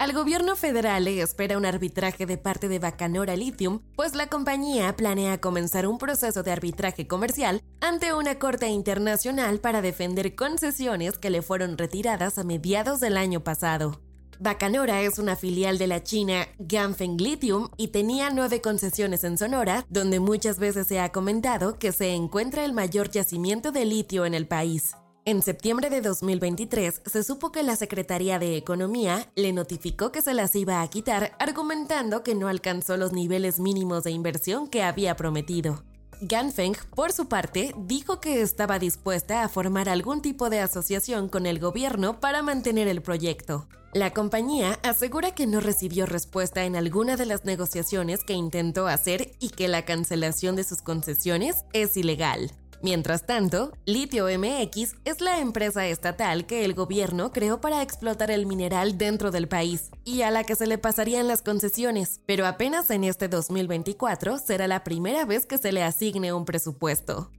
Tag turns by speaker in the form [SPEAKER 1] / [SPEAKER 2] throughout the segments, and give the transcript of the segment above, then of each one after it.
[SPEAKER 1] Al gobierno federal le espera un arbitraje de parte de Bacanora Lithium, pues la compañía planea comenzar un proceso de arbitraje comercial ante una corte internacional para defender concesiones que le fueron retiradas a mediados del año pasado. Bacanora es una filial de la China Ganfeng Lithium y tenía nueve concesiones en Sonora, donde muchas veces se ha comentado que se encuentra el mayor yacimiento de litio en el país. En septiembre de 2023 se supo que la Secretaría de Economía le notificó que se las iba a quitar argumentando que no alcanzó los niveles mínimos de inversión que había prometido. Ganfeng, por su parte, dijo que estaba dispuesta a formar algún tipo de asociación con el gobierno para mantener el proyecto. La compañía asegura que no recibió respuesta en alguna de las negociaciones que intentó hacer y que la cancelación de sus concesiones es ilegal. Mientras tanto, Litio MX es la empresa estatal que el gobierno creó para explotar el mineral dentro del país y a la que se le pasarían las concesiones, pero apenas en este 2024 será la primera vez que se le asigne un presupuesto.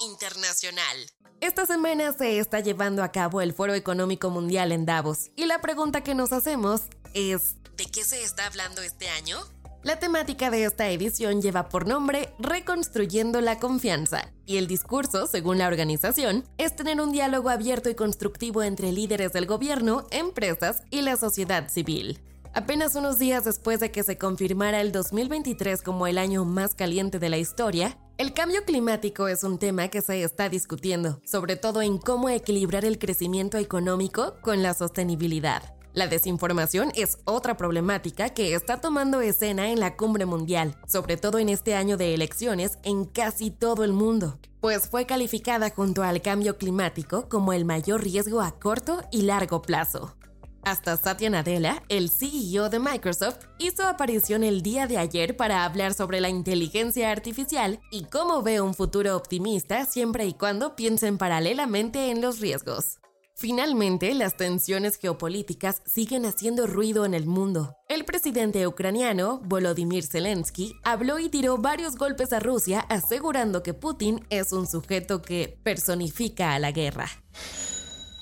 [SPEAKER 1] Internacional. Esta semana se está llevando a cabo el Foro Económico Mundial en Davos y la pregunta que nos hacemos es, ¿de qué se está hablando este año? La temática de esta edición lleva por nombre Reconstruyendo la confianza, y el discurso, según la organización, es tener un diálogo abierto y constructivo entre líderes del gobierno, empresas y la sociedad civil. Apenas unos días después de que se confirmara el 2023 como el año más caliente de la historia, el cambio climático es un tema que se está discutiendo, sobre todo en cómo equilibrar el crecimiento económico con la sostenibilidad. La desinformación es otra problemática que está tomando escena en la cumbre mundial, sobre todo en este año de elecciones en casi todo el mundo, pues fue calificada junto al cambio climático como el mayor riesgo a corto y largo plazo. Hasta Satya Nadella, el CEO de Microsoft, hizo aparición el día de ayer para hablar sobre la inteligencia artificial y cómo ve un futuro optimista siempre y cuando piensen paralelamente en los riesgos. Finalmente, las tensiones geopolíticas siguen haciendo ruido en el mundo. El presidente ucraniano, Volodymyr Zelensky, habló y tiró varios golpes a Rusia asegurando que Putin es un sujeto que personifica a la guerra.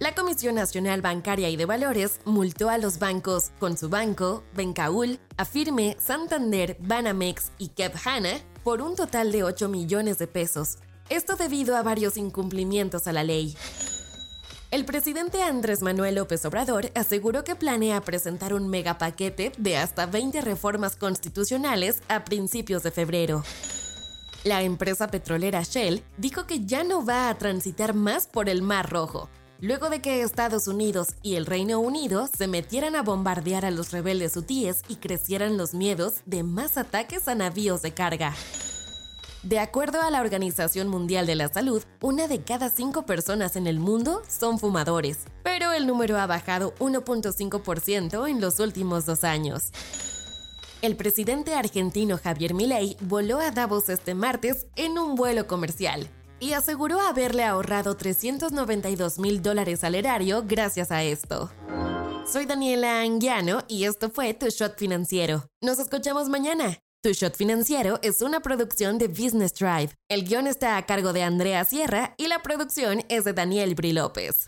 [SPEAKER 1] La Comisión Nacional Bancaria y de Valores multó a los bancos Consubanco, Bencaul, Afirme, Santander, Banamex y Hanna por un total de 8 millones de pesos. Esto debido a varios incumplimientos a la ley. El presidente Andrés Manuel López Obrador aseguró que planea presentar un megapaquete de hasta 20 reformas constitucionales a principios de febrero. La empresa petrolera Shell dijo que ya no va a transitar más por el Mar Rojo, luego de que Estados Unidos y el Reino Unido se metieran a bombardear a los rebeldes hutíes y crecieran los miedos de más ataques a navíos de carga. De acuerdo a la Organización Mundial de la Salud, una de cada cinco personas en el mundo son fumadores, pero el número ha bajado 1.5% en los últimos dos años. El presidente argentino Javier Milei voló a Davos este martes en un vuelo comercial y aseguró haberle ahorrado 392 mil dólares al erario gracias a esto. Soy Daniela Anguiano y esto fue Tu Shot Financiero. Nos escuchamos mañana. Tu Shot Financiero es una producción de Business Drive. El guion está a cargo de Andrea Sierra y la producción es de Daniel Bri López.